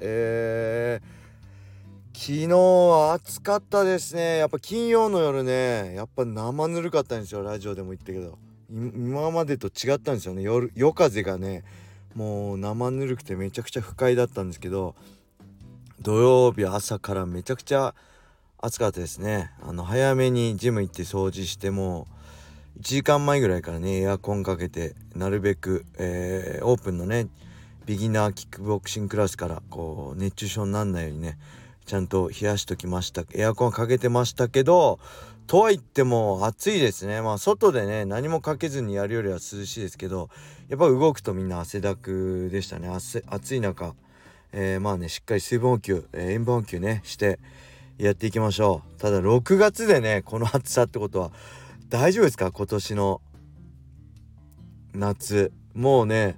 えー、昨日暑かったですね。やっぱ金曜の夜ねやっぱ生ぬるかったんですよ。ラジオでも言ったけど。今までと違ったんですよね。夜夜風がねもう生ぬるくてめちゃくちゃ不快だったんですけど土曜日朝からめちゃくちゃ暑かったですね。あの早めにジム行って掃除しても1時間前ぐらいからねエアコンかけてなるべく、えー、オープンのねビギナーキックボクシングクラスからこう熱中症になんないようにねちゃんと冷やしときました。エアコンかけてましたけどとは言っても暑いですね。まあ外でね何もかけずにやるよりは涼しいですけどやっぱ動くとみんな汗だくでしたね。暑い中、えー、まあねしっかり水分補給、えー、塩分補給ねしてやっていきましょう。ただ6月でねこの暑さってことは大丈夫ですか？今年の夏。もうね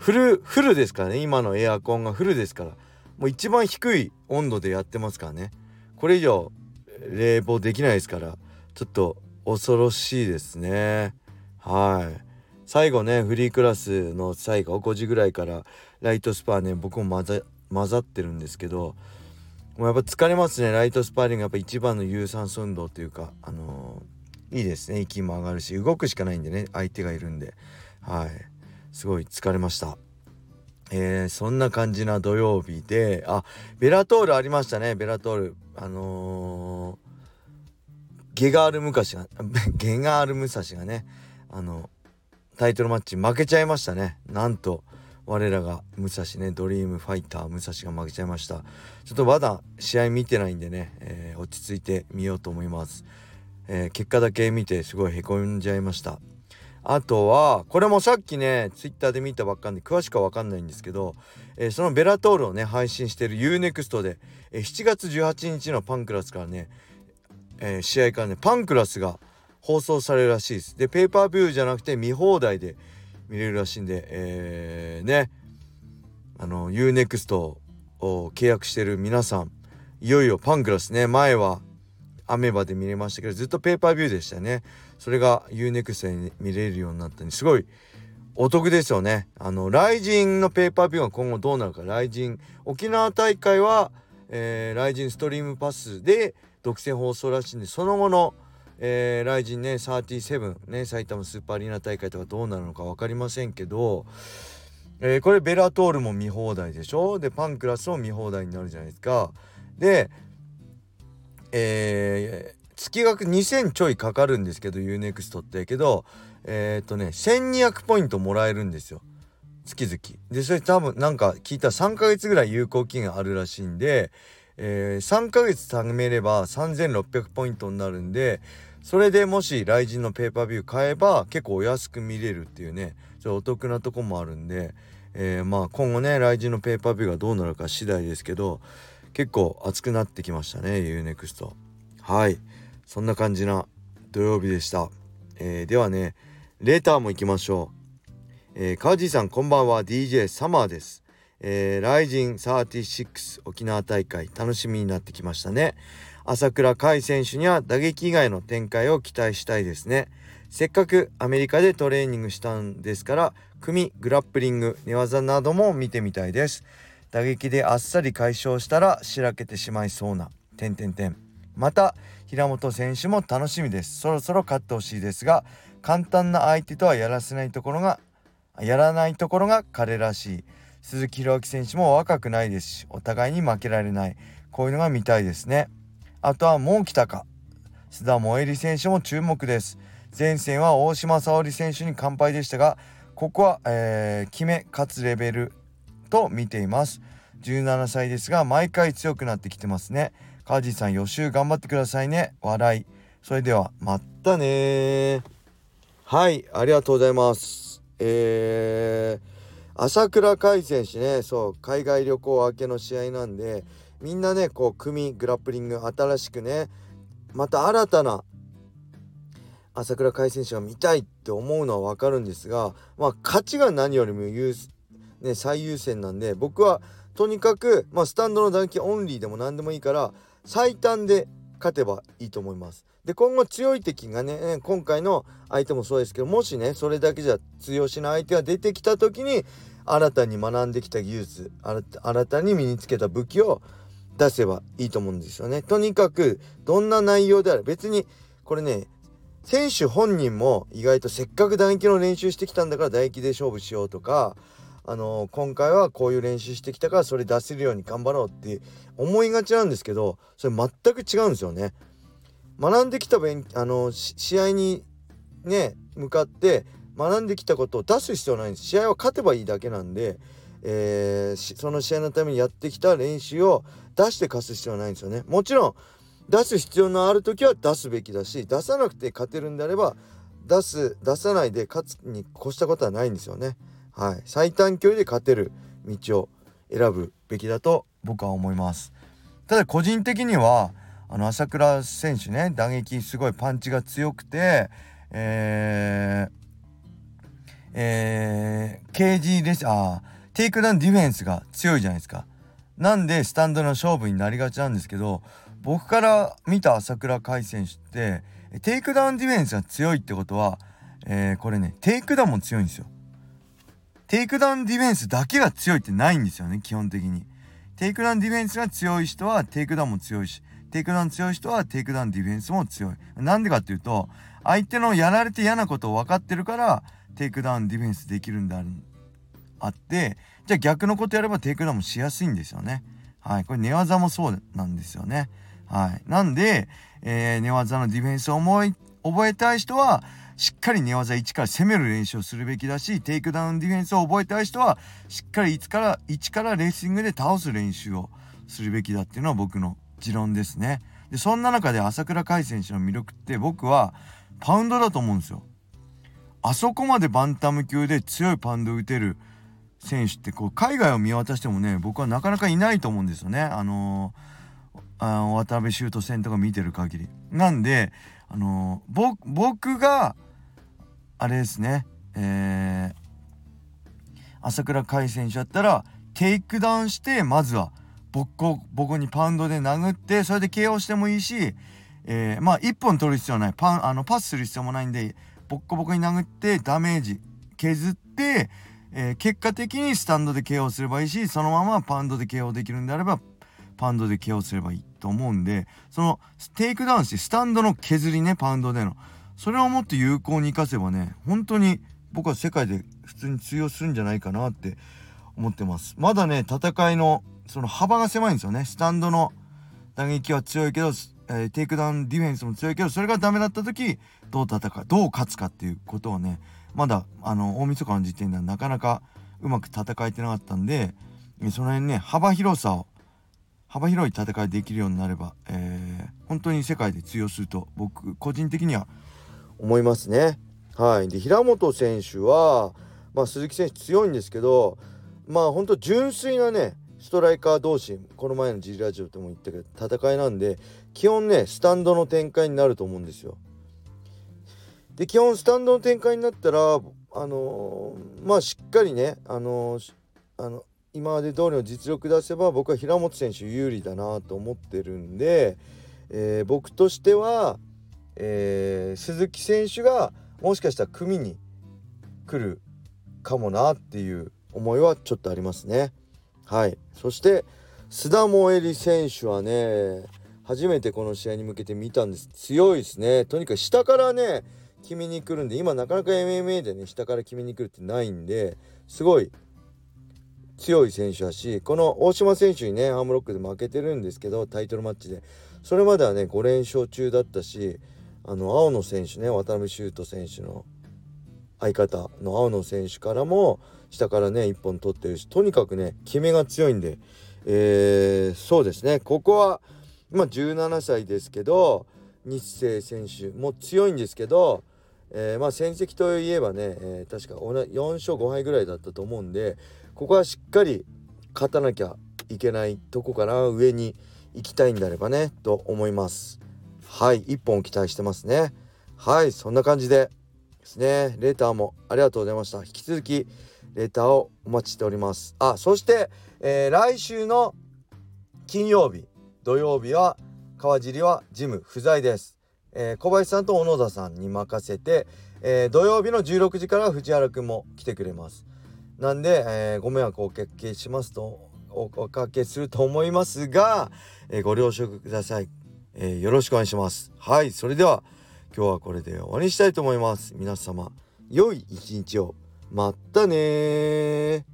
フルフルですからね。今のエアコンがフルですから。もう一番低い温度でやってますからね。これ以上冷房できないですから。ちょっと恐ろしいですね。はい。最後ねフリークラスの最後5時ぐらいからライトスパーね僕も混ざってるんですけどもうやっぱ疲れますね。ライトスパーリングやっぱ一番の有酸素運動というかあのーいいですね。息も上がるし動くしかないんでね相手がいるんで。はい。すごい疲れました。えー、そんな感じな土曜日であベラトールありましたね。ベラトール。あのー、ゲガール・ムカシが ゲガール・ムサシがねあのタイトルマッチ負けちゃいましたね。なんと我らが武蔵ねドリームファイター武蔵が負けちゃいました。ちょっとまだ試合見てないんでね、えー、落ち着いてみようと思います。えー、結果だけ見てすごいへこんじゃいました。あとはこれもさっきねツイッターで見たばっかんで詳しくは分かんないんですけど、えー、そのベラトールをね配信してる UNEXT で、えー、7月18日のパンクラスからね、えー、試合からねパンクラスが放送されるらしいです。でペーパービューじゃなくて見放題で見れるらしいんでえー、ねあの UNEXT を契約してる皆さんいよいよパンクラスね前はアメバで見れましたけどずっとペーパービューでしたね。それが UNEXT で見れるようになったんですごいお得ですよね。あのライジンのペーパービューが今後どうなるか。ライジン沖縄大会は、えー、ライジンストリームパスで独占放送らしいんでその後のえー、ライジンね37ね埼玉スーパーアリーナ大会とかどうなるのか分かりませんけど、えー、これベラトールも見放題でしょ？でパンクラスも見放題になるじゃないですか。でえー、月額2000ちょいかかるんですけど UNEXT って。けどえー、っとね1200ポイントもらえるんですよ。月々。でそれ多分なんか聞いたら3ヶ月ぐらい有効期限あるらしいんで、えー、3ヶ月貯めれば3600ポイントになるんでそれでもし雷神のペーパービュー買えば結構お安く見れるっていうねちょお得なとこもあるんで、えー、まあ今後ね雷神のペーパービューがどうなるか次第ですけど結構熱くなってきましたね UNEXT はい。そんな感じな土曜日でした、えー、ではねレーターも行きましょう、えー、川地さんこんばんは。DJ サマーです。えー、ライジン36沖縄大会楽しみになってきましたね。朝倉海選手には打撃以外の展開を期待したいですね。せっかくアメリカでトレーニングしたんですから組グラップリング寝技なども見てみたいです。打撃であっさり解消したらしらけてしまいそうな点点点また平本選手も楽しみです。そろそろ勝ってほしいですが簡単な相手とはやらせないところがやらないところが彼らしい。鈴木宏明選手も若くないですしお互いに負けられない。こういうのが見たいですね。あとはもう来たか。須田萌衣選手も注目です。前線は大島沙織選手に完敗でしたがここは、えー、決め勝つレベルと見ています。17歳ですが毎回強くなってきてますね。カジさん予習頑張ってくださいね。笑い。それではまたねはいありがとうございます。えー、朝倉海選手ね。そう海外旅行明けの試合なんで、みんなねこう組グラップリング新しくねまた新たな朝倉海選手が見たいって思うのは分かるんですがまあ勝ちが何よりも優、ね、最優先なんで僕はとにかく、まあ、スタンドの団旗オンリーでも何でもいいから最短で勝てばいいと思います。で今後強い敵がね今回の相手もそうですけどもしねそれだけじゃ通用しない相手が出てきた時に新たに学んできた技術新たに身につけた武器を出せばいいと思うんですよね。とにかくどんな内容であれ別にこれね選手本人も意外とせっかく打撃の練習してきたんだから打撃で勝負しようとかあの今回はこういう練習してきたからそれ出せるように頑張ろうって思いがちなんですけどそれ全く違うんですよね。学んできた勉あの試合にね向かって学んできたことを出す必要ないんです試合は勝てばいいだけなんで、えー、その試合のためにやってきた練習を出して貸す必要はないんですよねもちろん出す必要のある時は出すべきだし出さなくて勝てるんであれば出す出さないで勝つに越したことはないんですよね。はい、最短距離で勝てる道を選ぶべきだと僕は思います。ただ個人的にはあの朝倉選手ね打撃すごいパンチが強くてえー、えー、KG レスあテイクダウンディフェンスが強いじゃないですか。なんでスタンドの勝負になりがちなんですけど僕から見た朝倉海選手ってテイクダウンディフェンスが強いってことは、えー、これねテイクダウンも強いんですよ。テイクダウンディフェンスだけが強いってないんですよね基本的に。テイクダウンディフェンスが強い人はテイクダウンも強いしテイクダウン強い人はテイクダウンディフェンスも強い。なんでかっていうと相手のやられて嫌なことを分かってるからテイクダウンディフェンスできるんであるあってじゃあ逆のことやればテイクダウンもしやすいんですよね。はいこれ寝技もそうなんですよね。はい。なんで、えー、寝技のディフェンスを思い覚えたい人はしっかり寝技1から攻める練習をするべきだしテイクダウンディフェンスを覚えたい人はしっかり1から1からレスリングで倒す練習をするべきだっていうのは僕の持論ですね。でそんな中で朝倉海選手の魅力って僕はパウンドだと思うんですよ。あそこまでバンタム級で強いパウンドを打てる選手ってこう海外を見渡してもね僕はなかなかいないと思うんですよね。あのー、あ渡部修斗戦とか見てる限り。なんであのー、僕があれですね、えー、朝倉海選手だったらテイクダウンしてまずはボッコボコにパウンドで殴ってそれで KO してもいいし、えー、まあ1本取る必要はない。パンあのパスする必要もないんでボッコボコに殴ってダメージ削って、えー、結果的にスタンドで KO すればいいしそのままパウンドで KO できるんであればパウンドで KO すればいいと思うんでそのテイクダウンしてスタンドの削りねパウンドでの。それをもっと有効に生かせばね本当に僕は世界で普通に通用するんじゃないかなって思ってます。まだね戦いのその幅が狭いんですよね。スタンドの打撃は強いけど、えー、テイクダウンディフェンスも強いけどそれがダメだった時どう戦うどう勝つかっていうことはねまだあの大晦日の時点ではなかなかうまく戦えてなかったんでその辺ね幅広さを幅広い戦いできるようになれば、えー、本当に世界で通用すると僕個人的には思いますね。はい、で平本選手は、まあ、鈴木選手強いんですけどまあ本当純粋なねストライカー同士この前の G ラジオでも言ったけど戦いなんで基本ねスタンドの展開になると思うんですよ。で基本スタンドの展開になったらあのー、まあしっかりねあのー、あの今まで通りの実力出せば僕は平本選手有利だなと思ってるんで、えー、僕としてはえー、鈴木選手がもしかしたら組に来るかもなっていう思いはちょっとありますね。はい。そして須田萌衣選手はね初めてこの試合に向けて見たんです。強いですね。とにかく下からね決めに来るんで今なかなか MMA でね下から決めに来るってないんですごい強い選手だしこの大島選手にねアームロックで負けてるんですけどタイトルマッチで。それまではね5連勝中だったしあの青野選手ね渡辺修斗選手の相方の青野選手からも下からね1本取ってるしとにかくね決めが強いんで、えー、そうですね。ここはまあ17歳ですけど日清選手も強いんですけど、えー、まあ戦績といえばね、えー、確か4勝5敗ぐらいだったと思うんでここはしっかり勝たなきゃいけないとこかな上に行きたいんであればねと思います。はい一本期待してますね。はいそんな感じでですね。レーターもありがとうございました。引き続きレーターをお待ちしております。あそして、えー、来週の金曜日土曜日は川尻はジム不在です、えー、小林さんと小野田さんに任せて、えー、土曜日の16時から藤原くんも来てくれます。なんで、えー、ご迷惑をおかけしますとおかけすると思いますが、えご了承ください、えー、よろしくお願いします。はいそれでは今日はこれで終わりにしたいと思います。皆様良い一日を。またね